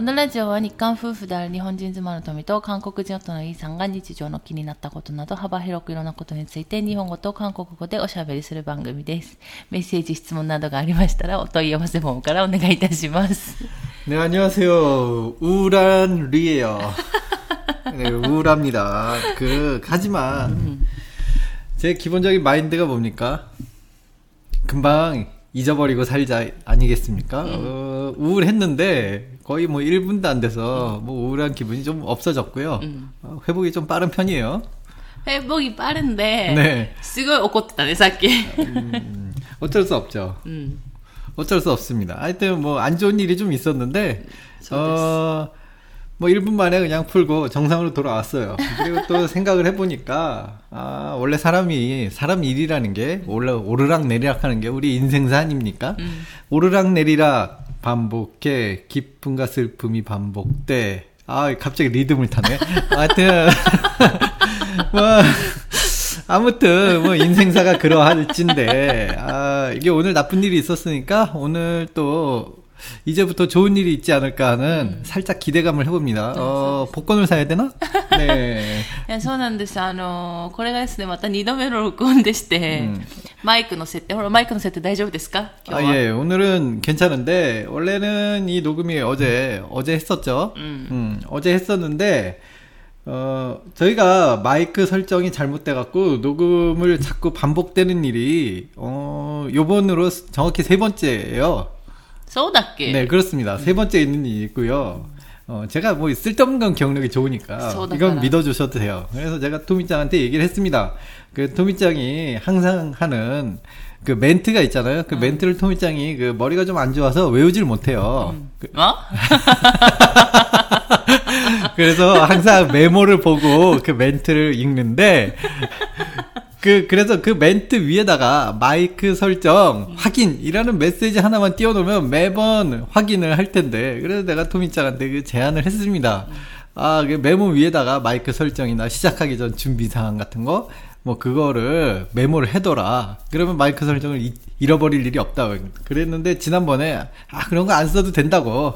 このラジオは日韓夫婦である日本人妻の富と韓国人夫のイーさんが日常の気になったことなど幅広くいろんなことについて日本語と韓国語でおしゃべりする番組です。メッセージ、質問などがありましたらお問い合わせフォームからお願いいたします。 네, 안녕하세요. 우울한 리예요. 네, 우울합니다. 그, 하지만, 제 기본적인 마인드가 뭡니까? 금방 잊어버리고 살자, 아니겠습니까? 어, 우울했는데, 거의 뭐 1분도 안 돼서, 뭐 우울한 기분이 좀 없어졌고요. 어, 회복이 좀 빠른 편이에요. 회복이 빠른데 네. すごい怒ってたね、さっき。 음, 어쩔 수 없죠. うん。 어쩔 수 없습니다. 하여튼 뭐 안 좋은 일이 좀 있었는데 어. 뭐 1분 만에 그냥 풀고 정상으로 돌아왔어요. 그리고 또 생각을 해보니까, 아, 원래 사람이, 사람 일이라는 게, 원래 오르락 내리락 하는 게 우리 인생사 아닙니까? 오르락 내리락 반복해, 기쁨과 슬픔이 반복돼. 아, 갑자기 리듬을 타네. 하여튼, 뭐, 아무튼 뭐 인생사가 그러할진데 아 이게 오늘 나쁜 일이 있었으니까 오늘 또 이제부터 좋은 일이 있지 않을까 하는 살짝 기대감을 해봅니다. 어 복권을 사야 되나? 네. いやそうなんです。あのーこれがですね、また2度目の録音でして、うんマイクの設定、ほら、マイクの設定大丈夫ですか今 아 日は。 예, 오늘은 괜찮은데 원래는 이 녹음이 어제 어제 했었죠. 음. 음, 어제 했었는데 어 저희가 마이크 설정이 잘못돼 갖고 녹음을 자꾸 반복되는 일이 어 요번으로 정확히 세 번째예요. 소다께. 네, 그렇습니다. 세 번째 있는 일이 있고요. 어, 제가 뭐 쓸데없는 건 기억력이 좋으니까 이건 믿어주셔도 돼요. 그래서 제가 토미짱한테 얘기를 했습니다. 그 토미짱이 항상 하는 그 멘트가 있잖아요. 그 음. 멘트를 토미짱이 그 머리가 좀 안 좋아서 외우질 못해요. 음. 그... 어? 그래서 항상 메모를 보고 그 멘트를 읽는데 그 그래서 그 멘트 위에다가 마이크 설정 확인이라는 메시지 하나만 띄워놓으면 매번 확인을 할 텐데 그래서 내가 토미짱한테 그 제안을 했습니다. 아, 그 메모 위에다가 마이크 설정이나 시작하기 전 준비 사항 같은 거 뭐 그거를 메모를 해둬라. 그러면 마이크 설정을 이- 잃어버릴 일이 없다고 그랬는데 지난번에 아 그런 거 안 써도 된다고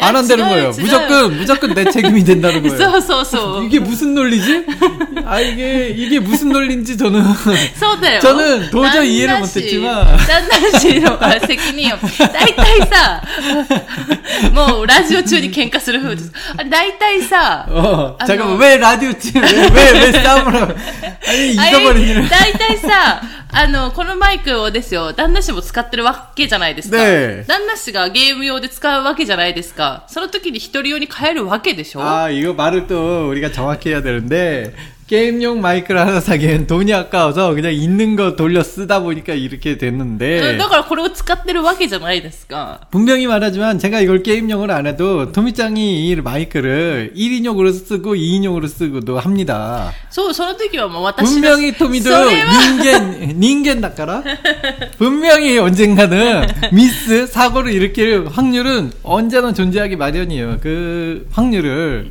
안 한다는 지금, 거예요. 지금. 무조건 무조건 내 책임이 된다는 거예요. そうそうそう。 이게 무슨 논리지? 아 이게 이게 무슨 논리인지 저는 そうだよ。 저는 도저히 이해를 旦那氏 못했지만 旦那氏のあ責任を。大体さ、もうラジオ中に喧嘩する風です。あれ大体さ、 어 아, 잠깐만 너. 왜 라디오 왜왜왜 싸움을 하고 아니 あれ 잊어버린 일을 大体さ、 あの、このマイクをですよ、旦那氏も使ってるわけじゃないですか。ねえ旦那氏がゲーム用で使うわけじゃないですか。その時に一人用に変えるわけでしょ 아 이거 말을 또 우리가 정확히 해야 되는데 게임용 마이크를 하나 사기엔 돈이 아까워서 그냥 있는 거 돌려 쓰다 보니까 이렇게 うん 됐는데 だからこれを使ってるわけじゃないですか。 분명히 말하지만 제가 이걸 게임용으로 안 해도 토미짱이 이 마이크를 1인용으로 쓰고 2인용으로 쓰고도 합니다. そう、その時はもう私が 분명히 토미도 それは 닌겐 닌겐 닦아라. 분명히 언젠가는 미스 사고를 일으킬 확률은 언제나 존재하기 마련이에요. 그 확률을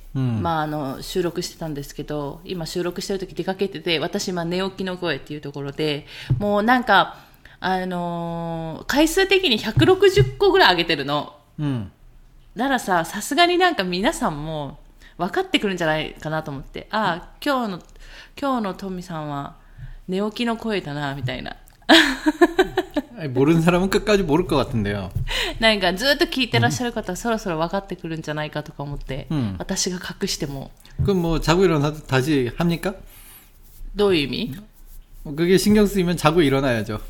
うんまあ、あの、収録してたんですけど、今収録してる時出かけてて、私今寝起きの声っていうところで、もうなんか、あのー回数的に160個ぐらい上げてるの。 음. だからさ、さすがになんか皆さんも分かってくるんじゃないかなと思って、ああ、今日の、今日のトミさんは寝起きの声だな、みたいな。 아니, 모르는 사람은 끝까지 모를 것 같은데요. なんかずっと聞いてらっしゃる方はそろそろ分かってくるんじゃないかとか思って、うん私が隠しても、 그럼 뭐 자고 일어나도 다시 합니까? どういう意味 뭐 그게 신경 쓰이면 자고 일어나야죠.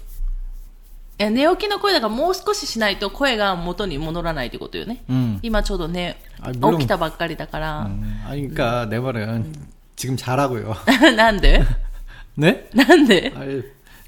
え寝起きの声だからもう少ししないと声が元に戻らないってことよね。 음. 今ちょうどね、 아, 물론 起きたばっかりだから。 음, 아니 그러니까 내 말은 지금 잘하고요. なんで 네? なんで 아니,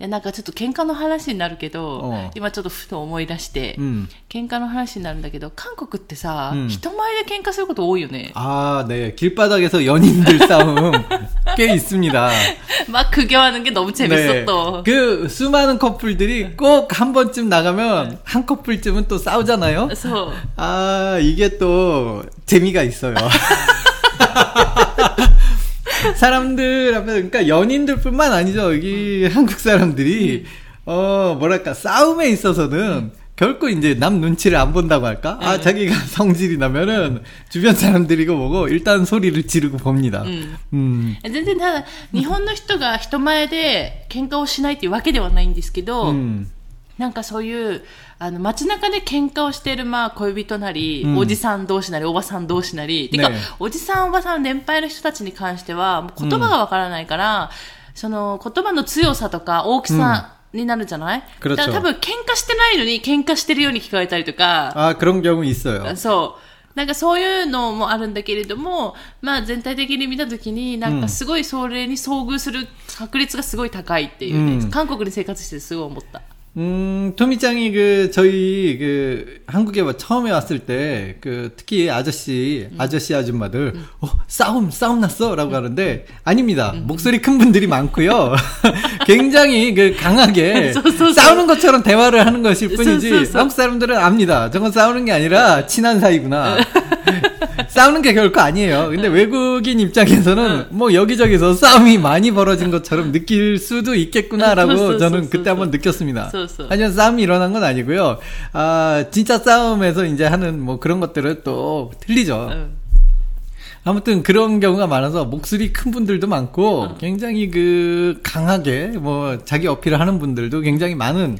やなんかちょっと喧嘩の話になるけどうん、今ちょっとふと思い出して、 음. 喧嘩の話になるんだけど、韓国ってさ、うん人前で喧嘩すること多いよね。 아, 네. 길바닥에서 연인들 싸움 꽤 있습니다. 막 구경하는 게 너무 재밌었어. 그 수많은 커플들이 꼭 한 번쯤 나가면 한 커플쯤은 또 싸우잖아요. そう。 아, 이게 또 재미가 있어요. 사람들 앞에 그러니까 연인들뿐만 아니죠. 여기 한국 사람들이 어 뭐랄까 싸움에 있어서는 결코 이제 남 눈치를 안 본다고 할까? 아 자기가 성질이 나면은 주변 사람들이고 뭐고 일단 소리를 지르고 봅니다. うん。 음, 全然ただ、日本の人が人前で喧嘩をしないっていうわけではないんですけど、 음, なんかそういう、 あの、街中で喧嘩をしてる、まあ、恋人なり、うんおじさん同士なり、おばさん同士なり、てかね、おじさん、おばさん、年配の人たちに関しては、もう言葉がわからないから、その、言葉の強さとか大きさになるじゃない、 그렇죠 だから多分、喧嘩してないのに、喧嘩してるように聞こえたりとか、 아 그런 경우 있어요. そう。なんかそういうのもあるんだけれども、まあ全体的に見たときに、なんかすごいそれに遭遇する確率がすごい高いっていうね、うん韓国で生活しててすごい思った。 음, 토미짱이 그, 저희 그, 한국에 뭐 처음에 왔을 때, 그, 특히 아저씨, 아저씨 아줌마들, 어, 싸움, 싸움 났어? 라고 하는데, 아닙니다. 목소리 큰 분들이 많고요 굉장히 그, 강하게. 싸우는 것처럼 대화를 하는 것일 뿐이지. 한국 사람들은 압니다. 저건 싸우는 게 아니라, 친한 사이구나. 싸우는 게 결코 아니에요. 근데 외국인 입장에서는 뭐 여기저기서 싸움이 많이 벌어진 것처럼 느낄 수도 있겠구나라고 쏘쏘쏘쏘. 저는 그때 한번 느꼈습니다. 하지만 싸움이 일어난 건 아니고요. 아, 진짜 싸움에서 이제 하는 뭐 그런 것들은 또 틀리죠. 아무튼 그런 경우가 많아서 목소리 큰 분들도 많고 굉장히 그 강하게 뭐 자기 어필을 하는 분들도 굉장히 많은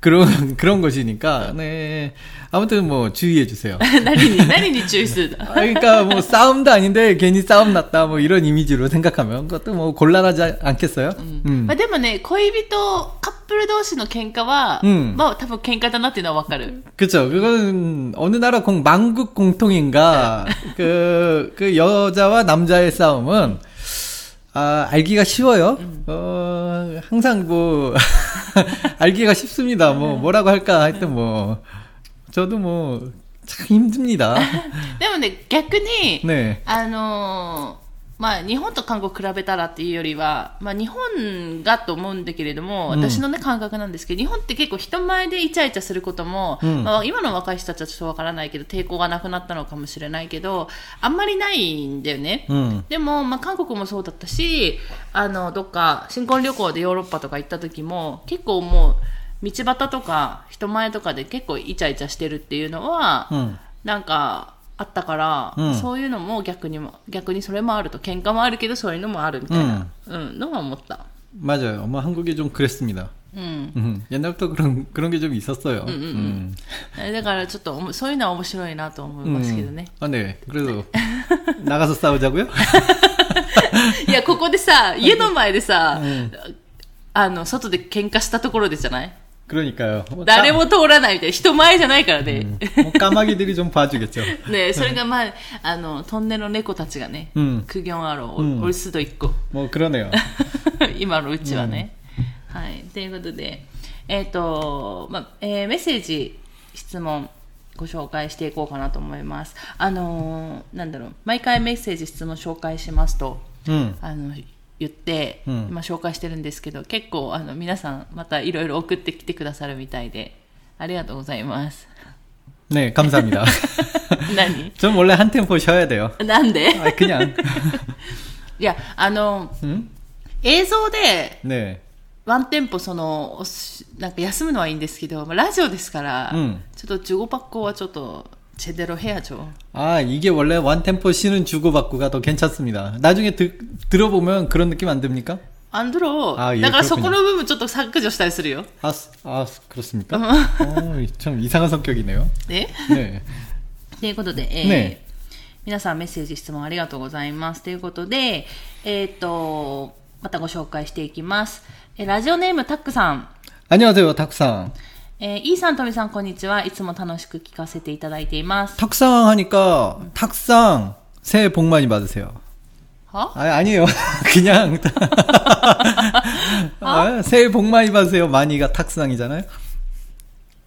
그런 그런 것이니까 네 아무튼 뭐 주의해 주세요. 何に、何に注意するの 아, 그러니까 뭐 싸움도 아닌데 괜히 싸움 났다 뭐 이런 이미지로 생각하면 그것도 뭐 곤란하지 않겠어요? 음. まあでもね、恋人、カップル同士の喧嘩は、うんまあ多分喧嘩だなっていうのはわかる。 그쵸. 그거는 어느 나라 공, 만국 공통인가, 그, 그 여자와 남자의 싸움은, 아, 알기가 쉬워요. 어, 항상 뭐, 알기가 쉽습니다. 뭐, 뭐라고 할까 하여튼 뭐, 저도 뭐, 참 힘듭니다. でもね、逆に、 네. あのー まあ日本と韓国比べたらっていうよりは、まあ日本がと思うんだけれども、うん私のね感覚なんですけど、日本って結構人前でイチャイチャすることも、うんまあ今の若い人たちはちょっとわからないけど、抵抗がなくなったのかもしれないけど、あんまりないんだよね。 음. でも、まあ、韓国もそうだったし、あの、どっか、新婚旅行でヨーロッパとか行った時も、結構もう、道端とか、人前とかで結構イチャイチャしてるっていうのは、 음. なんか、あったから、うんそういうのも逆にも、逆にそれもあると、喧嘩もあるけど、そういうのもあるみたいな、うん、のは思った。 맞아요. 뭐 한국이 좀 그랬습니다. うん。 음. 옛날부터 그런, 그런 게 좀 있었어요. 음. だからちょっとおも、そういうのは面白いなと思いますけどね。 아, 네. 그래도, 나가서 싸우자고요? いや、ここでさ、家の前でさ、んあの、外で喧嘩したところでじゃない 그러니까요. 뭐 誰も通らないみたいな。人前じゃないからね。 뭐 까마귀들이 좀 봐주겠죠. ねそれがまあ、あの、トンネルの猫たちがね、うん苦行あろう、うんおるすど一個。 뭐 그러네요. 今のうちはね。はい。ということで、えっ、と、まあ、えーメッセージ、質問、ご紹介していこうかなと思います。あのーなんだろう、毎回メッセージ、質問紹介しますと、 음. あの、 言って、うん今紹介してるんですけど、結構、あの、皆さん、またいろいろ送ってきてくださるみたいで、ありがとうございます。 네, 감사합니다. 何 전 원래 한 템포 쉬어야 돼요. なんで 아, 그냥. いや、あの、 음? 映像で、 네. ワンテンポその、おしなんか休むのはいいんですけど、まあラジオですから、うんちょっと15パッコはちょっと、 제대로해야죠 아, 이게 원래 원템포 쉬는 주고받고가 더 괜찮습니다. 나중에 드, 들어보면 그런 느낌 안 듭니까? アンドロあいえだからそ 그렇군요 この部分ちょっと削除したりするよ。 아, 스- 아 그렇습니까? 어, 참 이상한 성격이네요. ね 네. ということで、えーね皆さんメッセージ、質問ありがとうございます。ということで、えっ、と、またご紹介していきます。えーラジオネームタックさん。 안녕하세요, 탁상. えー、イーさん、トミさん、こんにちは。いつも楽しく聞かせていただいています。 탁상 하니까 탁상 새해 복 많이 받으세요. は 아, 아니에요. 그냥 아, 새해 복 많이 받으세요. 많이가 탁상이잖아요.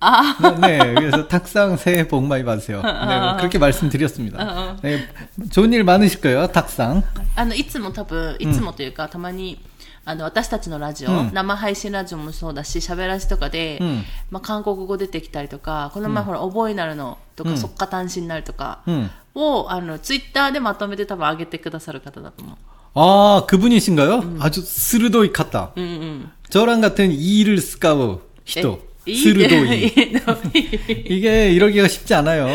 あ 네, 네, 그래서 탁상 새해 복 많이 받으세요. 네, 뭐 그렇게 말씀드렸습니다. 네, 좋은 일 많으실 거예요, 탁상. あの、いつも多分、いつもというか、たまに、 あの、私たちのラジオ、うん生配信ラジオもそうだし、喋らしとかで、うんまあ、韓国語出てきたりとか、この前ほら、覚えなるのとか、うん速化単身になるとか、 음. を、あの、ツイッターでまとめて多分上げてくださる方だと思う。 아, 그분이신가요? 아주 스르도이 같다. うんうん。 저랑 같은 이를 스카우 히토. えいいね 스르도이. いいね 이게 이러기가 쉽지 않아요.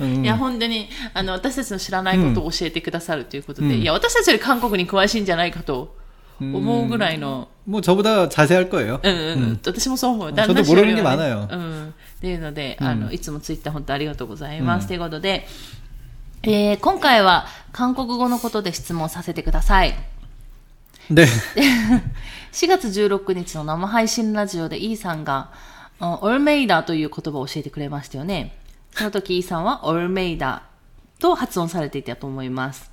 음. いや、本当に、あの、私たちの知らないことを教えてくださるということで、うんいや、私たちより韓国に詳しいんじゃないかと 思うぐらいの、 뭐 저보다 자세할 거예요. うんうんうん、私もそう思う。 저도 旦那氏より 모르는게 は 많아요 うん。っていうので、あの、いつもツイッター本当ありがとうございます。うんということで、えー、今回は韓国語のことで質問させてください。 네. 4月16日の生配信ラジオでイーさんが、あオルメイダという言葉を教えてくれましたよね。その時イーさんはオルメイダと発音されていたと思います。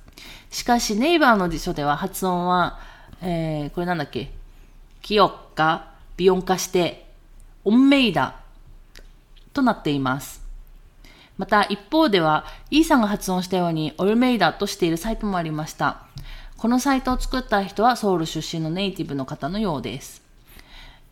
しかしネイバーの辞書では発音は、 えー、これなんだっけ？記憶がビヨン化して、オンメイダとなっています。また一方では、イーさんが発音したようにオルメイダとしているサイトもありました。このサイトを作った人はソウル出身のネイティブの方のようです。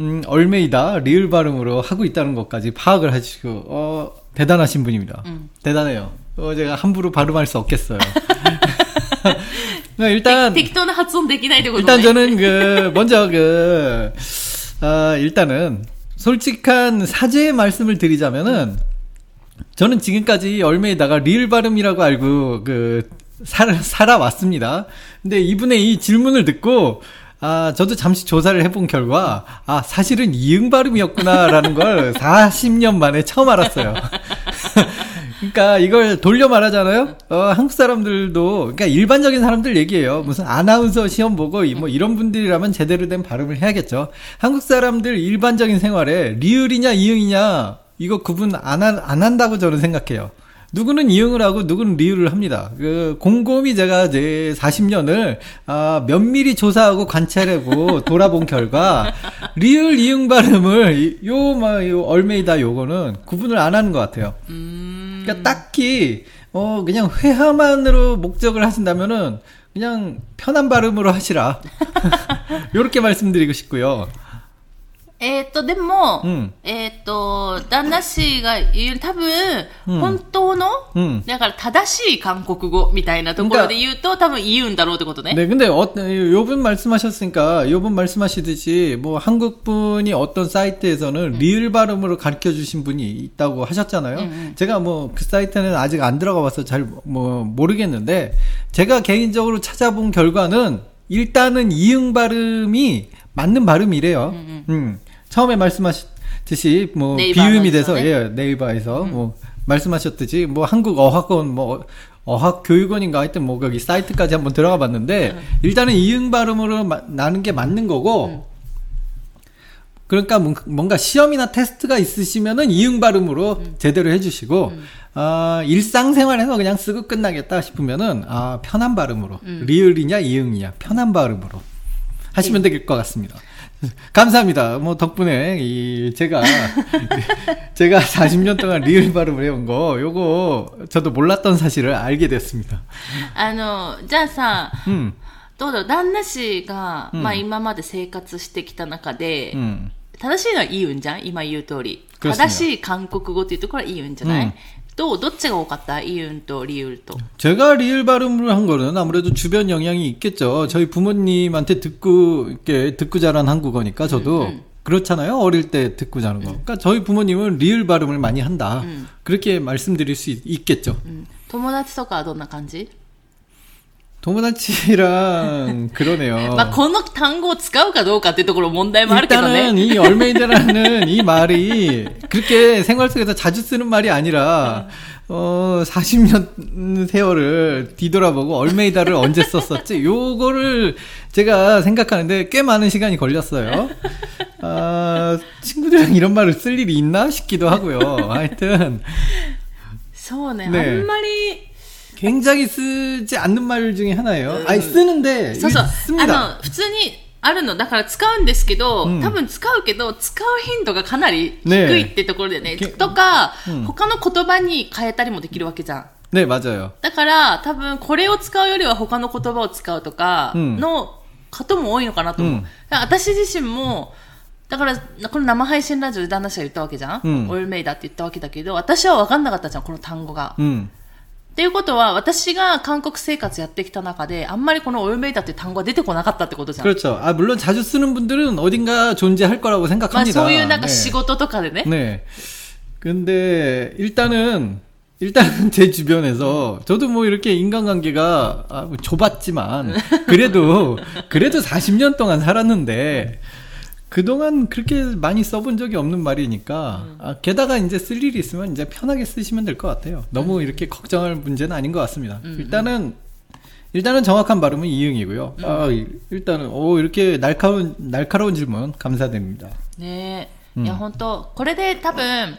음, 얼메이다 리을 발음으로 하고 있다는 것까지 파악을 하시고 어, 대단하신 분입니다. 음. 대단해요. 어, 제가 함부로 발음할 수 없겠어요. 네, 일단 빅톤은 합성 되기나이되고 일단 저는 그 먼저 그 아, 일단은 솔직한 사죄의 말씀을 드리자면은 저는 지금까지 얼메이다가 리을 발음이라고 알고 그 살, 살아왔습니다. 근데 이분의 이 질문을 듣고 아, 저도 잠시 조사를 해본 결과, 아, 사실은 이응 발음이었구나라는 걸 40년 만에 처음 알았어요. 그러니까 이걸 돌려 말하잖아요. 어, 한국 사람들도 그러니까 일반적인 사람들 얘기예요. 무슨 아나운서 시험 보고 이- 뭐 이런 분들이라면 제대로 된 발음을 해야겠죠. 한국 사람들 일반적인 생활에 리을이냐 이응이냐 이거 구분 안, 한- 안 한다고 저는 생각해요. 누구는 이응을 하고 누구는 리을을 합니다. 그 곰곰이 제가 이제 40년을 아, 면밀히 조사하고 관찰하고 돌아본 결과 리을 이응 발음을 요막 요 얼메이다 요거는 구분을 안 하는 것 같아요. 그러니까 딱히 어 그냥 회화만으로 목적을 하신다면은 그냥 편한 발음으로 하시라. 요렇게 말씀드리고 싶고요. えーっと、でも、うんえーっと、旦那氏が言う、多分、うん本当の、うんだから正しい韓国語みたいなところで言うと、多分言うんだろうってことね。 네, 근데 어, 요분 말씀하셨으니까 요분 말씀하시듯이 뭐 한국 분이 어떤 사이트에서는 리을 발음으로 가르쳐 주신 분이 있다고 하셨잖아요. 제가 뭐 그 사이트는 아직 안 들어가 봐서 잘 뭐 모르겠는데 제가 개인적으로 찾아본 결과는 일단은 이응 발음이 맞는 발음이래요. 음. 처음에 말씀하셨듯이 뭐 비음이 돼서 아나운서네. 예, 네이버에서 뭐 말씀하셨듯이 뭐 한국 어학원 뭐 어학 교육원인가 하여튼 뭐 거기 사이트까지 한번 들어가 봤는데 일단은 이응 발음으로 마- 나는 게 맞는 거고 그러니까 뭔- 뭔가 시험이나 테스트가 있으시면은 이응 발음으로 제대로 해주시고 아 일상생활에서 그냥 쓰고 끝나겠다 싶으면은 아 편한 발음으로 리을이냐 이응이냐 편한 발음으로 하시면 될 것 같습니다. 감사합니다. 뭐 덕분에 이 제가 제가 40년 동안 리을 발음을 해온 거 요거 저도 몰랐던 사실을 알게 됐습니다. あの、じゃあさ、 음, どうだろう、旦那氏が、うんまあ今まで生活してきた中で、 음. 正しいのは言うんじゃん今言う通り。 그렇습니다 正しい韓国語っていうところは言うんじゃない、うん 또 노츠가 같다 이윤 또, 리을 또. 제가 리을 발음을 한 거는 아무래도 주변 영향이 있겠죠 저희 부모님한테 듣고 이렇게 듣고 자란 한국어니까 저도 음, 음. 그렇잖아요 어릴 때 듣고 자는 거 음. 그러니까 저희 부모님은 리을 발음을 많이 한다 음. 그렇게 말씀드릴 수 있, 겠죠 음. 도모다치소가 어떤 간지? じ 도모다치랑 그러네요. まあこの単語を使うかどうかっていうところ問題もあるけどね。 일단은 이 얼메이드라는 이 말이 그렇게 생활 속에서 자주 쓰는 말이 아니라 어 40년 세월을 뒤돌아보고 얼메이다를 언제 썼었지? 요거를 제가 생각하는데 꽤 많은 시간이 걸렸어요. 아, 친구들이랑 이런 말을 쓸 일이 있나 싶기도 하고요. 하여튼 そうね。 네 あんまり、 굉장히 쓰지 않는 말 중에 하나예요. 아니 쓰는데 そうそう。 씁니다. あの、普通にあるの。だから使うんですけど、うん多分使うけど、使う頻度がかなり低ねいってところでね。けとか、うん他の言葉に変えたりもできるわけじゃん。 네 맞아요. だから、多分これを使うよりは他の言葉を使うとかうんの方も多いのかなと思う。うんだから私自身も、だから、この生配信ラジオで旦那氏が言ったわけじゃん、うんオイルメイダーって言ったわけだけど、私は分かんなかったじゃん、この単語が。 음. っていうことは、私が韓国生活やってきた中で、あんまりこのオイルメイダーっていう単語が出てこなかったってことじゃん。 그렇죠. 아 물론 자주 쓰는 분들은 어딘가 존재할 거라고 まあ 생각합니다. そういうなんか 네. 仕事とかでね。 네. 근데 일단은 일단은 제 주변에서 저도 뭐 이렇게 인간관계가 아, 뭐 좁았지만 그래도 그래도 40년 동안 살았는데 그동안 그렇게 많이 써본 적이 없는 말이니까 아, 게다가 이제 쓸 일이 있으면 이제 편하게 쓰시면 될 것 같아요. 너무 이렇게 걱정할 문제는 아닌 것 같습니다. 일단은 일단은 정확한 발음은 이응이고요. 아, 일단은 오 이렇게 날카로운 날카로운 질문 감사드립니다. ねえ。うんいや、本当これで多分、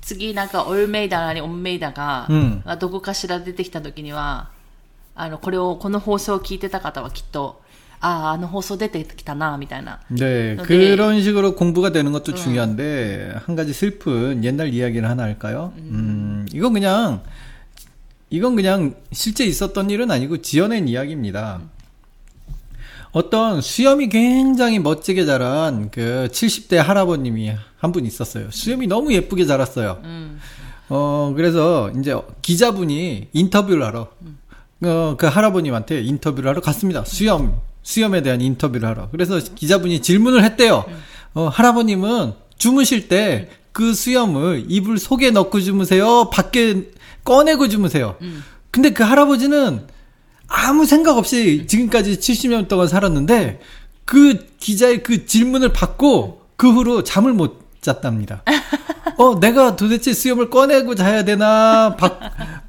次なんかオイルメイダーなりオンメイダーが、うんがどこかしら出てきた時には、あの、これを、この放送を聞いてた方はきっと、 아, 아는 호소 되겠다, 나, 미다나. 네, 네, 그런 식으로 공부가 되는 것도 음. 중요한데, 한 가지 슬픈 옛날 이야기를 하나 할까요? 음. 음, 이건 그냥, 이건 그냥 실제 있었던 일은 아니고 지어낸 이야기입니다. 어떤 수염이 굉장히 멋지게 자란 그 70대 할아버님이 한 분 있었어요. 수염이 너무 예쁘게 자랐어요. 음. 어, 그래서 이제 기자분이 인터뷰를 하러, 음. 어, 그 할아버님한테 인터뷰를 하러 갔습니다. 수염 수염에 대한 인터뷰를 하러. 그래서 기자분이 질문을 했대요. 어, 할아버님은 주무실 때 그 수염을 이불 속에 넣고 주무세요? 밖에 꺼내고 주무세요? 근데 그 할아버지는 아무 생각 없이 지금까지 70년 동안 살았는데 그 기자의 그 질문을 받고 그 후로 잠을 못 잤답니다. 어, 내가 도대체 수염을 꺼내고 자야 되나, 방,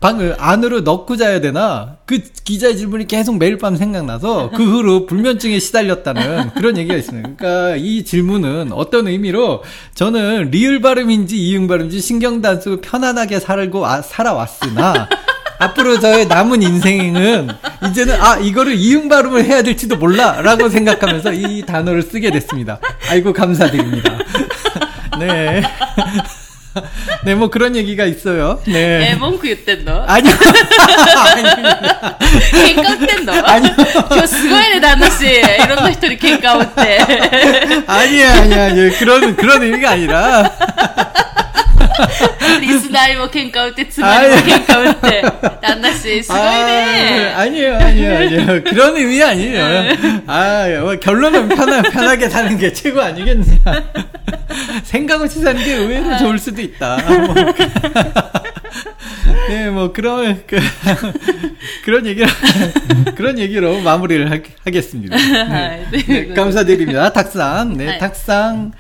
방을 안으로 넣고 자야 되나, 그 기자의 질문이 계속 매일 밤 생각나서 그 후로 불면증에 시달렸다는 그런 얘기가 있습니다. 그러니까 이 질문은 어떤 의미로 저는 리을 발음인지 이응 발음인지 안 쓰고 편안하게 살고, 아, 살아왔으나, 앞으로 저의 남은 인생은 이제는 아 이거를 이응 발음을 해야 될지도 몰라라고 생각하면서 이 단어를 쓰게 됐습니다. 아이고 감사드립니다. 네. 네, 뭐 그런 얘기가 있어요. 네. 에, 몽크 유땐도. 아니요. 갱가 웃땐도. 아니요. 저 스고에네 단나씨. 이런 것들이 갱가 웃대. 아니요. 아니요. 아니야. 그런, 그런 의미가 아니라. リスナーにも喧嘩売って、妻にも喧嘩売って。旦那氏、すごい 아, ね。 아니에요, 아니에요, 아니에요. 그런 의미 아니에요. 아, 뭐 결론은 편하, 편하게 사는 게 최고 아니겠냐. 생각 없이 사는 게 의외로 좋을 수도 있다. 뭐. 네, 뭐 그런 그, 그런 얘기를 그런 얘기로 마무리를 하, 하겠습니다. はい。という 네, ことで 감사드립니다. 탁상, 네, 네. 탁상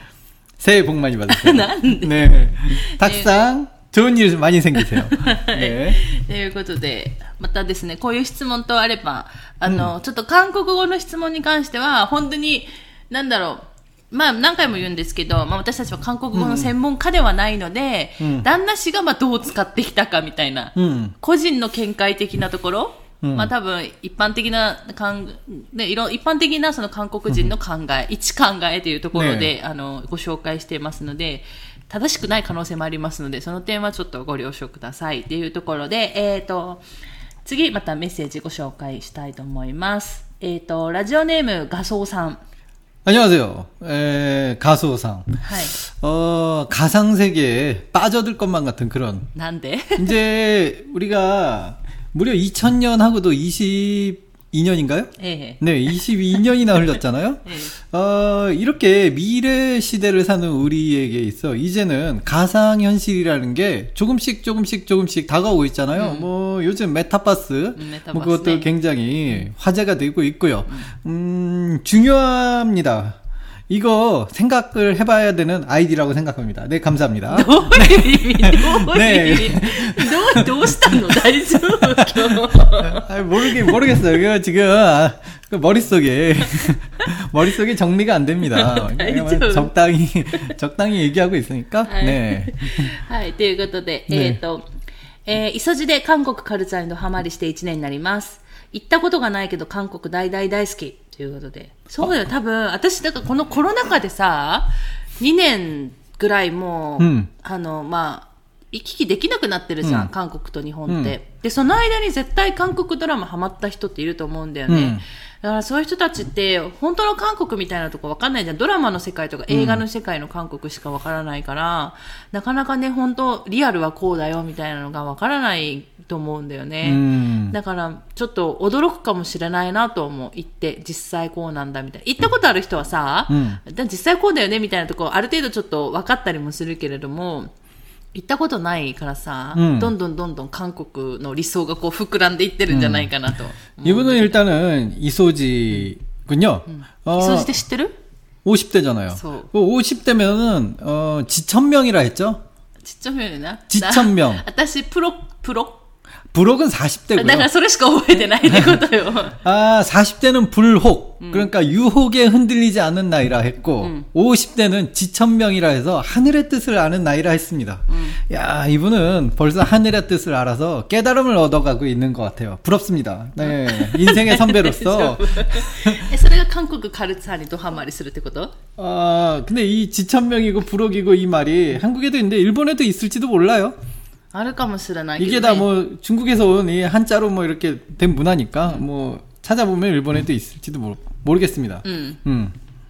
새해 복 많이 받으세요. 난 네, 탁상 좋은 일 많이 생기세요. 네. ということで、またですね、こういう質問とあれば、あの、ちょっと韓国語の質問に関しては、本当に、なんだろう、まあ何回も言うんですけど、まあ私たちは韓国語の専門家ではないので、うん旦那氏がまあどう使ってきたかみたいな、 음, 個人の見解的なところ うん、まあ多分一般的なかん、ね、いろ一般的なその韓国人の考え、一考えというところで、ね、あのご紹介していますので、正しくない可能性もありますので、その点はちょっとご了承くださいっていうところで、えっ、ー、と、次またメッセージご紹介したいと思います。えっ、ー、と、ラジオネーム画像さん。 안녕하세요. 에, 가수상. 어, 가상 세계에 빠져들 것만 같은 그런. 난데? 이제 우리가 무려 2000년 하고도 20 22년인가요? 네. 네, 22년이나 흘렀잖아요. 네. 어, 이렇게 미래 시대를 사는 우리에게 있어 이제는 가상 현실이라는 게 조금씩 조금씩 조금씩 다가오고 있잖아요. 음. 뭐 요즘 메타버스, 음, 메타버스 뭐 그것도 네. 굉장히 화제가 되고 있고요. 음, 중요합니다. 이거 생각을 해봐야 되는 아이디라고 생각합니다. 네, 감사합니다. 네. 너, 너したの? 아, 모르겠, 모르겠어요. 이거 지금, 아, 그 머릿속에, 머릿속에 정리가 안 됩니다. 적당히, 적당히 얘기하고 있으니까, 네. はい、ということで、えっ、ー、と、えー、磯路で韓国カルチャーにハマりして1年になります。行ったことがないけど韓国大大大好き。 ということで。そうだよ、多分、私、だからこのコロナ禍でさ、2年ぐらいもう、うん、あの、まあ、行き来できなくなってるじゃん、うん、韓国と日本って、うん、で、その間に絶対韓国ドラマハマった人っていると思うんだよね。だからそういう人たちって、本当の韓国みたいなとこわかんないじゃん。ドラマの世界とか映画の世界の韓国しかわからないから、うん、なかなかね、本当リアルはこうだよみたいなのがわからないと思うんだよね。うん、だから、ちょっと驚くかもしれないなと思う。行って、実際こうなんだみたいな。行ったことある人はさ、うん、実際こうだよねみたいなとこある程度ちょっと分かったりもするけれども、行ったことないからさ、うん、どんどんどんどん韓国の理想がこう膨らんでいってるんじゃないかなと。이분은일단은이소지군요 음. 어, 이소지 때知ってる 50대잖아요. 50대면은 어, 지천명이라 했죠? 지천명이나? 지천명. 私プロプロ 불혹은 40대고요. 내가 소리시가 오해되 나이 되거든요. 아, 40대는 불혹. 음. 그러니까 유혹에 흔들리지 않는 나이라 했고 음. 50대는 지천명이라 해서 하늘의 뜻을 아는 나이라 했습니다. 음. 야, 이분은 벌써 하늘의 뜻을 알아서 깨달음을 얻어가고 있는 것 같아요. 부럽습니다. 네. 인생의 선배로서. 그래가 한국 그 가르치니도 한마리 쓰를 때거든. 아, 근데 이 지천명이고 불혹이고 이 말이 한국에도 있는데 일본에도 있을지도 몰라요. あるかもしれない 이게 다 뭐 중국에서 온 이 한자로 뭐 이렇게 된 문화니까 뭐 찾아보면 일본에도 있을지도 모르, 모르겠습니다. 음. 음.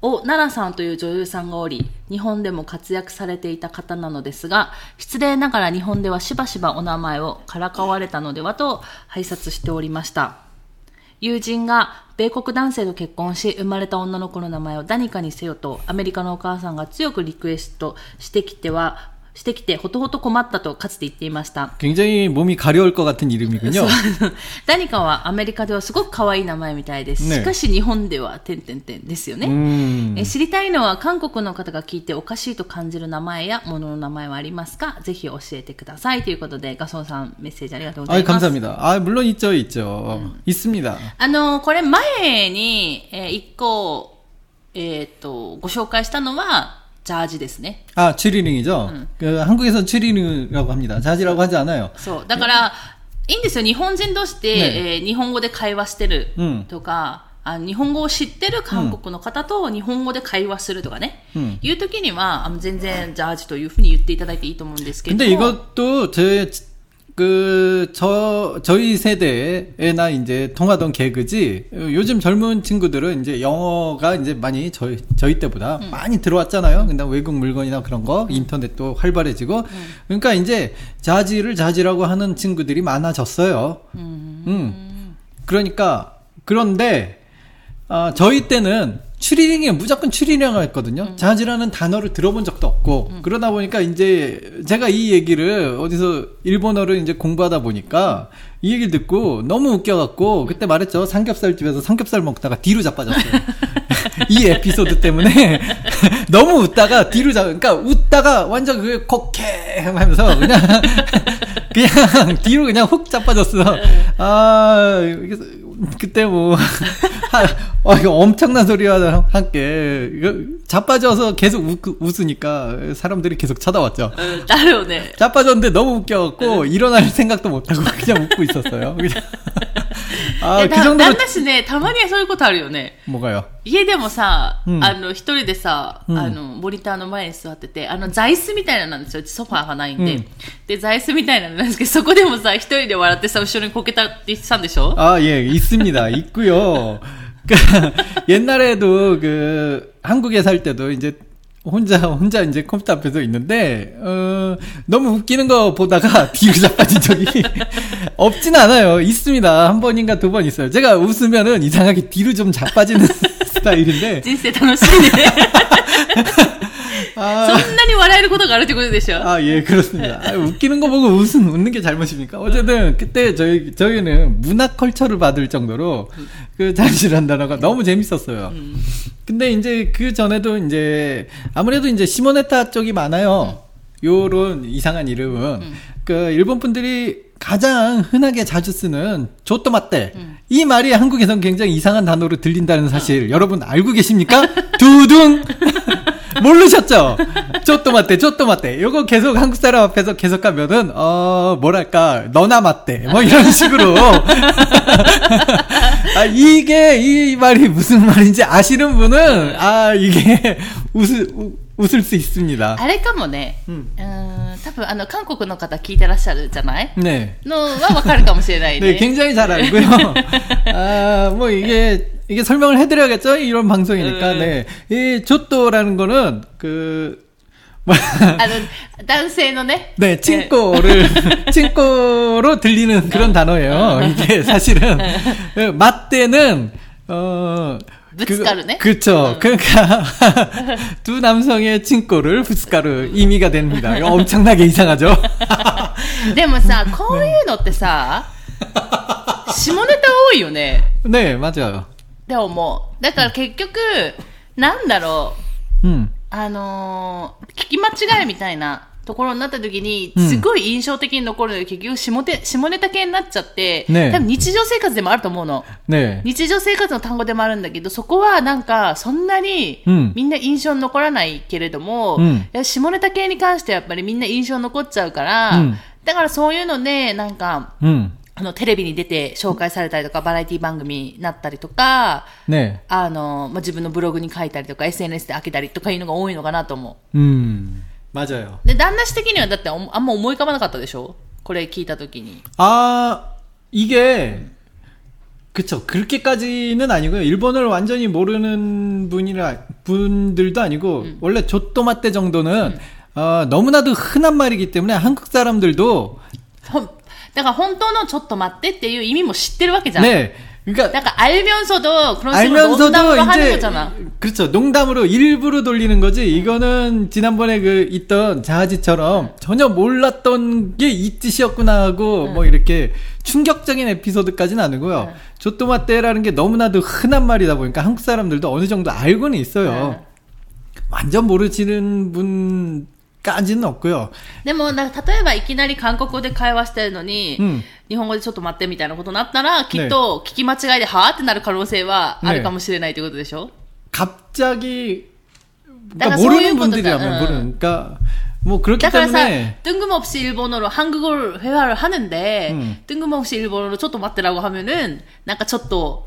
を奈良さんという女優さんがおり、日本でも活躍されていた方なのですが、失礼ながら日本ではしばしばお名前をからかわれたのではと拝察しておりました。友人が米国男性と結婚し、生まれた女の子の名前を何かにせよと、アメリカのお母さんが強くリクエストしてきては、してきてほとほと困ったとかつて言っていました。굉장히몸이가려울것같은이름이군요何かはアメリカではすごく可愛い名前みたいです。しかし日本では、てんてんてんですよね。え知りたいのは韓国の方が聞いておかしいと感じる名前やものの名前はありますかぜひ教えてください。ということで、ガソンさんメッセージありがとうございます。あ、감사합니 다。 あ、물론있죠있죠、 うん、있습니 다。 あの、これ前に、えー、一個、えっ、ー、と、ご紹介したのは、 자지ですね. 아, 추리링이죠? 응. 그 한국에서는 추리링이라고 합니다. 자지라고 하지 않아요. そう。だから、いいんですよ。日本人同士で、えー日本語で会話してるとか、 あ日本語を知ってる韓国の方と日本語で会話するとかね、うん、いう時にはあの全然ジャージというふうに言っていただいていいと思うんですけど。근데이것도제 그 저 저희 세대에나 이제 통하던 개그지 요즘 젊은 친구들은 이제 영어가 이제 많이 저희 저희 때보다 음. 많이 들어왔잖아요. 근데 외국 물건이나 그런 거 인터넷도 활발해지고 음. 그러니까 이제 자지를 자지라고 하는 친구들이 많아졌어요. 음. 음. 그러니까 그런데 아, 저희 때는 추리닝에 무조건 추리닝을 했거든요. 음. 자지라는 단어를 들어본 적도 없고 그러다 보니까 이제 제가 이 얘기를 어디서 일본어를 이제 공부하다 보니까 이 얘기를 듣고 너무 웃겨갖고 그때 말했죠. 삼겹살 집에서 삼겹살 먹다가 뒤로 자빠졌어요. 이 에피소드 때문에 너무 웃다가 뒤로 자, 그러니까 웃다가 완전 그 코케 하면서 그냥 그냥 뒤로 그냥 훅 자빠졌어. 아 이게 그때 뭐 아, 이거 엄청난 소리와 함께 이거 자빠져서 계속 웃, 으니까 사람들이 계속 찾아왔죠. 자빠졌는데 너무 웃겨갖고 일어날 생각도 못하고 그냥 웃고 있었어요. 그냥. 아, え 그 だ 정도로 なんだしね、たまにそういうことあるよね。 뭐가요? 家でもさ、うんあの、一人でさ、うんあの、モニターの前に座ってて、あの、座椅子みたいなのなんですよ。うちソファーがないんで。うんで、座椅子みたいなのなんですけど、そこでもさ、一人で笑ってさ、後ろにこけたって言ってたんでしょ 아, 예, 있습니다. 있고요. 그, 옛날에도 그 한국에 살 때도 이제 혼자 혼자 이제 컴퓨터 앞에서 있는데 어, 너무 웃기는 거 보다가 뒤로 자빠진 적이 없진 않아요. 있습니다. 한 번인가 두 번 있어요. 제가 웃으면은 이상하게 뒤로 좀 자빠지는 스타일인데. 진짜 당신이. そんなに笑えることがあるってことでしょ 아, 예, 그렇습니다. 아, 웃기는 거 보고 웃은, 웃는 게 잘못입니까? 어쨌든, 그때 저희, 저희는 문화 컬처를 받을 정도로 그 잔실한 단어가 너무 재밌었어요. 근데 이제 그 전에도 이제, 아무래도 이제 시모네타 쪽이 많아요. 요런 이상한 이름은. 그, 일본 분들이 가장 흔하게 자주 쓰는 조또 맞대. 이 말이 한국에선 굉장히 이상한 단어로 들린다는 사실 여러분 알고 계십니까? 두둥! 모르셨죠? 쪼또 맞대, 쪼또 맞대. 요거 계속 한국 사람 앞에서 계속 하면은, 어, 뭐랄까, 너나 맞대. 뭐 이런 식으로. 아, 이게, 이 말이 무슨 말인지 아시는 분은, 아, 이게, 웃을, 우- 웃을 수 있습니다. あれかもね。ううんん。多分、あの、韓国の方聞いてらっしゃるじゃない 네. のはわかるかもしれないね。 네, 굉장히 잘 알고요. 아, 뭐 이게 이게 설명을 해드려야겠죠? 이런 방송이니까. 음. 네, 이 조또라는 거는 그 뭐, あの、男性のね。 네, 칭꼬를 칭꼬로 들리는 그런 단어예요. 이게 사실은 그 맞대는 어. 부츠카르네? 그렇죠. 그러니까 두 남성의 칭꼬를 부스카르 의미가 됩니다. 이거 엄청나게 이상하죠. でもさ、こういうのってさ、下ネタ多いよね。 네, 맞아요. って思う。だから結局、なんだろう。うん。あのー、聞き間違いみたいなところになった時に、すごい印象的に残るので、結局下て、下ネタ系になっちゃって、ね、多分日常生活でもあると思うの。ね、日常生活の単語でもあるんだけど、そこはなんか、そんなに、みんな印象に残らないけれども、うん、下ネタ系に関してはやっぱりみんな印象に残っちゃうから、うん、だからそういうので、なんか、うんあの、テレビに出て紹介されたりとか、バラエティ番組になったりとか、 네. あの、まあ、自分のブログに書いたりとか、SNS で開けたりとかいうのが多いのかなと思 음. 맞아요. う。で、旦那氏的にはだっておあんま思い浮かばなかったでしょこれ聞いたときに。 아, 이게, 그쵸. 그렇게까지는 아니고요. 일본어를 완전히 모르는 분이라, 분들도 아니고, 원래 조또마떼 정도는, 어, 너무나도 흔한 말이기 때문에 한국 사람들도, ほん だから本当のちょっと待ってっていう意味も知ってるわけじゃん。 네. 그러니까, 약간 알면서도 그런 식으로 농담으로 알면서도 하는 이제, 거잖아. 그렇죠. 농담으로 일부러 돌리는 거지. 이거는 지난번에 그 있던 자하지처럼 전혀 몰랐던 게 이 뜻이었구나 하고 뭐 이렇게 충격적인 에피소드까지는 아니고요. 조또마떼라는 게 너무나도 흔한 말이다 보니까 한국 사람들도 어느 정도 알고는 있어요. 완전 모르시는 분 까지는 없고요. でも、なんか例えばいきなり韓国語で会話してるのに、うん日本語でちょっと待ってみたいなことになったら、きっと聞き間違いで、はぁってなる可能性はあるかもしれないってことでしょ、 갑자기 내가 그러니까 모르는 소유보다- 분들이라면 응. 모르는 그러니까 뭐 그렇기 だからさ 때문에 、 뜬금없이 일본어로 한국어를 회화를 하는데, 음. 뜬금없이 일본어로 ちょっと待って라고 하면은, なんかちょっと、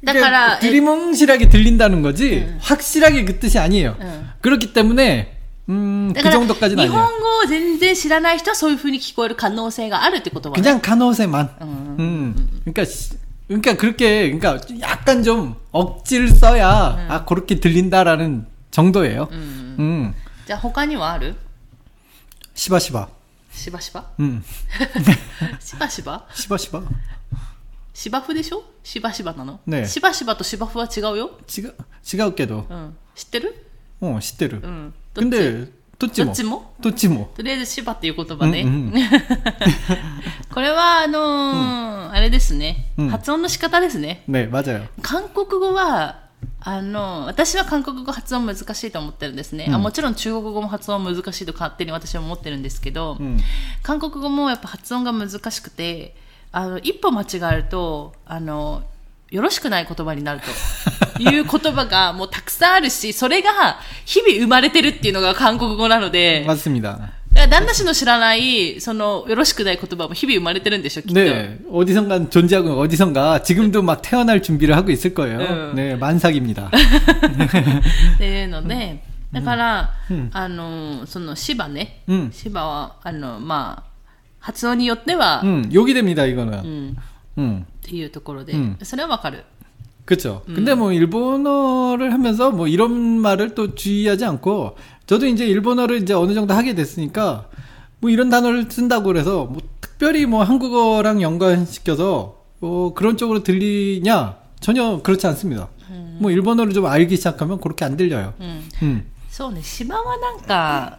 그러니까 두리뭉실하게 들린다는 거지 음. 확실하게 그 뜻이 아니에요. 음. 그렇기 때문에 음, 그 정도까지는 아니에요. 일본어 全然知らない人はそういう風に聞こえる可能性があるってことは 그냥 가능성만. 음. 음. 그러니까 그러니까 그렇게 그러니까 약간 좀 억지를 써야 음. 아 그렇게 들린다라는 정도예요. 음. 음. 자, 他にはある? 시바시바. 시바시바? 음. 시바시바? 시바시바. 시바프 でしょ? 시바시바なの? 네. 시바시바と 시바프와 違うよ? 違う, 違うけど. 응. 知ってる? 어, 知ってる. 응. 근데 どっちも。どっちもどっちも。とりあえず芝っていう言葉ね。うんうん、これは、あのーうん、あれですね、うん、発音の仕方ですね。ね、맞아 요。 韓国語は、あの、私は韓国語発音難しいと思ってるんですね。うん、あもちろん中国語も発音難しいと勝手に私は思ってるんですけど、うん、韓国語もやっぱ発音が難しくて、 あの、一歩間違えると、あの、よろしくない言葉になるという言葉がもうたくさんあるし、それが日々生まれてるっていうのが韓国語なので、맞습니다旦那氏の知らない、その、よろしくない言葉も日々生まれてるんでしょ、きっと。ね어디선가존재하고어디선가지금도막태어날준비를하고있을거예요ね、만삭입니다っていうので、だから、あの、その芝ね、芝は、あの、まあ、 発音によっては、うん、욕이됩니다イ거는 음. 음. っていうところで、 음. それはわかる. 그렇죠. 음. 근데 뭐 일본어를 하면서 뭐 이런 말을 또 주의하지 않고 저도 이제 일본어를 이제 어느 정도 하게 됐으니까 뭐 이런 단어를 쓴다고 그래서 뭐 특별히 뭐 한국어랑 연관시켜서 뭐 그런 쪽으로 들리냐 전혀 그렇지 않습니다. 음. 뭐 일본어를 좀 알기 시작하면 그렇게 안 들려요. 음. 음. そうね、島はなんか、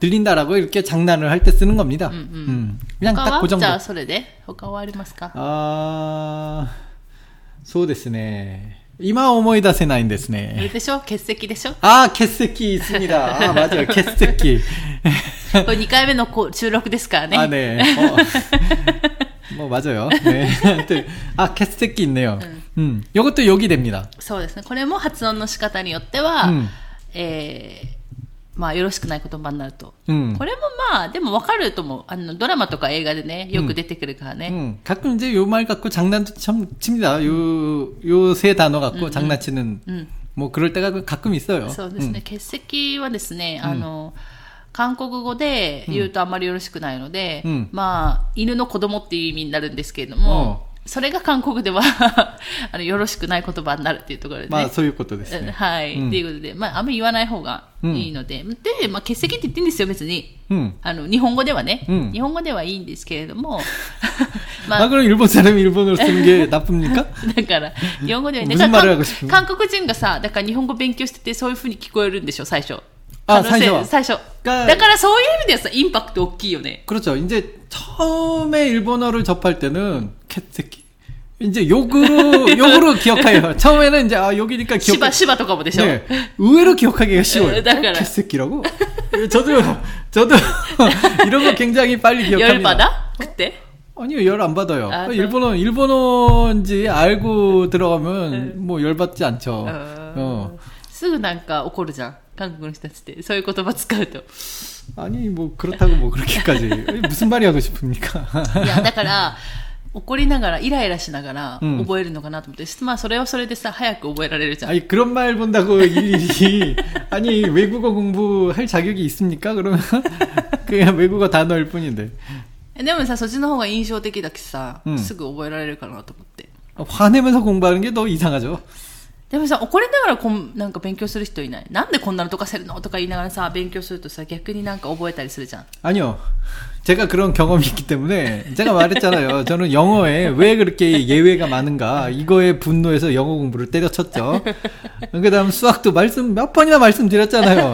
들린다라고 이렇게 장난을 할 때 쓰는 겁니다. 음, 음. 음. 그냥 딱 그 정도. じゃあそれで他はありますか? 아, そうですね. 이마 오모이다세ないんですね. でしょ?欠席でしょ? 아, 欠席 있습니다. 아, 맞아요. 欠席. 2回目の収録ですからね. 아, 네. 어. 뭐 맞아요. 네. 아, 欠席 있네요. 음. 음. 이것도 여기 됩니다. そうですね.これも発音の仕方によっては、 음. えー まあ、よろしくない言葉になると。うん、これもまあ、でもわかると思う。あの、ドラマとか映画でね、よく出てくるからね。うん。가끔이제요말갖고장난참칩니 다。 요、 요세단어갖고장난치는うん。もう、그럴때가가끔있어 요。 そうですね。欠席はですね、あの、韓国語で言うとあんまりよろしくないので、まあ、犬の子供っていう意味になるんですけれども、 それが韓国ではあの、よろしくない言葉になるっていうところでね。まあ、そういうことですね。はい。うん、っていうことで、まあ、あんまり言わない方がいいので、うん、で、まあ、欠席って言っていいんですよ、別に。うん、あの、日本語ではね、うん、日本語ではいいんですけれども、まあ、あ、그럼일본사람이일본어로쓰는게나쁩니까 だから、日本語ではね、だから韓国人がさ、だから日本語勉強しててそういうふうに聞こえるんでしょ、最初。あ、最初は。最初。だからそういう意味ではさ、インパクト大きいよね。그렇죠이제처음에일본어를접할때는 欠席 이제 욕으로 욕으로 기억해요. 처음에는 이제 아 욕이니까 기억. 시바 시바 とかもでしょ. 네. 의외로 기억하기가 쉬워요. 개새끼라고? 저도 저도 이런 거 굉장히 빨리 기억합니다. 열 받아? 그때? 아니요, 열 안 받아요. 아, 일본어, 일본어인지 알고 들어가면 뭐 열 받지 않죠. 어. 어. すぐなんか怒るじゃん。韓国の人たちって。そういう言葉使うと。 아니, 뭐, 그렇다고 뭐, 그렇게까지. 무슨 말이 하고 싶습니까? 야, だから、 怒りながら、イライラしながら覚えるのかなと思って、まあそれはそれでさ、早く覚えられるじゃん。아니그런말본다고일일이아니외국어공부할자격이있습니까그러면그냥외국어단어일뿐인데でもさ、そっちの方が印象的だけさ、すぐ覚えられるかなと思って。화내면서공부하는게더이상하죠 でもさ、怒りながらこんなんか勉強する人いないなんでこんなのとかせるのとか言いながらさ、勉強するとさ、逆になんか覚えたりするじゃん。아니요 제가 그런 경험이 있기 때문에 제가 말했잖아요. 저는 영어에 왜 그렇게 예외가 많은가 이거에 분노해서 영어 공부를 때려쳤죠. 그다음 수학도 말씀 몇 번이나 말씀드렸잖아요.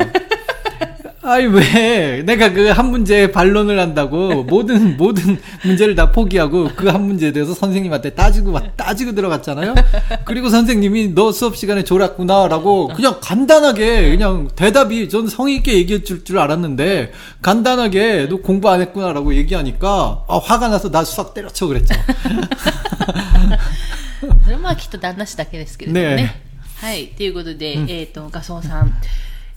아이 왜 내가 그 한 문제에 반론을 한다고 모든 모든 문제를 다 포기하고 그 한 문제에 대해서 선생님한테 따지고 따지고 들어갔잖아요. 그리고 선생님이 너 수업 시간에 졸았구나라고 그냥 간단하게 그냥 대답이 전 성의 있게 얘기해 줄 줄 알았는데 간단하게 너 공부 안 했구나라고 얘기하니까 아, 화가 나서 나 수학 때려쳐 그랬죠. それはまあきっと旦那氏だけですけれどもね。ねはい。ということで、えっ、と、画装さん、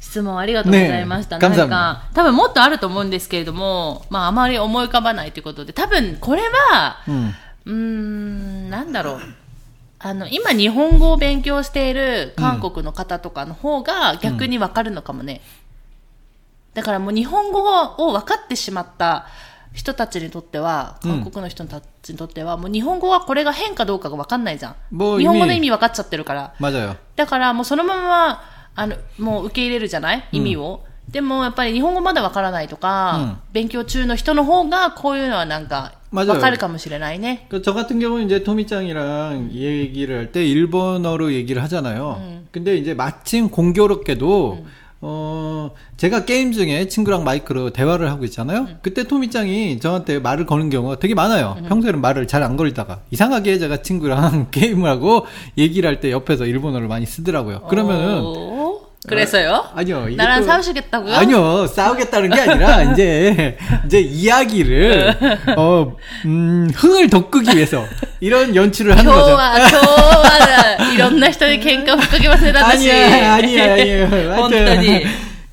質問ありがとうございました。ね、なんか、多分もっとあると思うんですけれども、まああまり思い浮かばないということで、多分これは、うん、うんなんだろう。あの、今日本語を勉強している韓国の方とかの方が逆にわかるのかもね、うん。だからもう日本語を分かってしまった人たちにとっては、韓国の人たちにとっては、もう日本語はこれが変かどうかがわかんないじゃん。日本語の意味分かっちゃってるから。だからもうそのまま、あの、もう受け入れるじゃない意味を。でもやっぱり日本語まだ分からないとか、勉強中の人の方がこういうのはなんか 맞아요 分かるかもしれないね。 그 저 같은 경우는 이제 토미짱이랑 얘기를 할 때 일본어로 얘기를 하잖아요. 근데 이제 마침 공교롭게도 어 제가 게임 중에 친구랑 마이크로 대화를 하고 있잖아요. 그때 토미짱이 저한테 말을 거는 경우가 되게 많아요. 평소에는 말을 잘 안 걸다가 이상하게 제가 친구랑 게임을 하고 얘기를 할 때 옆에서 일본어를 많이 쓰더라고요. 그러면은 오, 그래서요? 아, 니요 나랑 또, 싸우시겠다고요? 아니요. 싸우겠다는 게 아니라 이제 이제 이야기를 어 음, 흥을 돋구기 위해서 이런 연출을 하는 거죠. 좋아, 좋아. 이런 날씨에 갱가 못 가게 다시. 아니야, 아니요. 아니야. 완전히.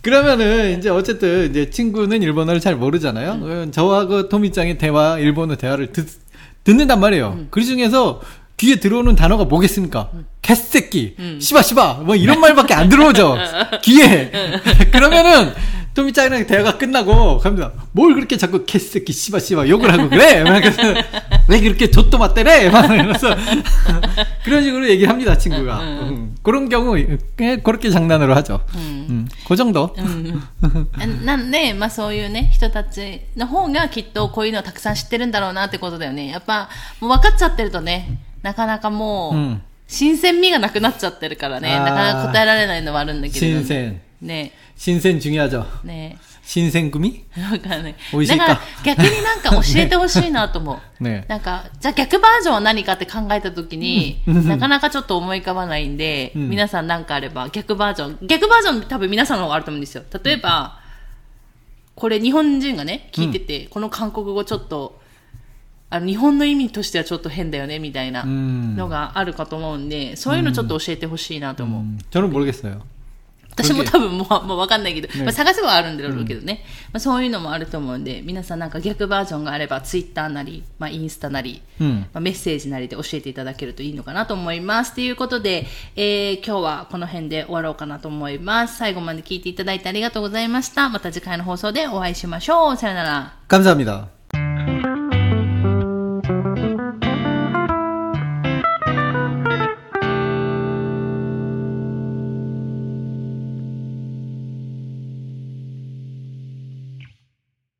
그러면은 이제 어쨌든 이제 친구는 일본어를 잘 모르잖아요. 음. 저하고 토미짱의 대화 일본어 대화를 듣, 듣는단 말이에요. 음. 그 중에서 귀에 들어오는 단어가 뭐겠습니까? 개새끼, 씨바 씨바, 뭐 이런 말밖에 안 들어오죠. 귀에. 그러면은 토미짱이랑 대화가 끝나고 갑니다. 뭘 그렇게 자꾸 개새끼, 씨바 씨바 욕을 하고 그래? 막 그래서 왜 그렇게 좆도 맞대래? 막 이러면서 그런 식으로 얘기합니다, 친구가. 음, 그런 경우 그냥 그렇게 장난으로 하죠. 음, 그 정도. うんなんで、まあそういうね、人たちの方がきっとこういうのをたくさん知ってるんだろうなってことだよね。やっぱ、もう分かっちゃってるとね、 なかなかもう、うん新鮮味がなくなっちゃってるからね、あーなかなか答えられないのはあるんだけれども。 신생. ね 신생 중요하죠. ね 신생금이? わかんない。美味しいかだから逆になんか教えてほしいなと思う。ねなんか、じゃあ逆バージョンは何かって考えたときに、なかなかちょっと思い浮かばないんで、うん皆さんなんかあれば逆バージョン、逆バージョン多分皆さんの方があると思うんですよ。例えば、これ日本人がね、聞いてて、この韓国語ちょっと、 あの日本の意味としてはちょっと変だよね、みたいな 음. のがあるかと思うんで、そういうのちょっと教えてほしいなと思う。 음, 저는 모르겠어요. 私も多分もうもうわかんないけど、ねまあ、探せばあるんだろうけどね、まあ、そういうのもあると思うんで、皆さんなんか逆バージョンがあれば、ツイッターなり、まあ、インスタなり、 음. まあ、メッセージなりで教えていただけるといいのかなと思います。ということで、えー今日はこの辺で終わろうかなと思います。最後まで聞いていただいてありがとうございました。また次回の放送でお会いしましょう。さよなら。 감사합니다.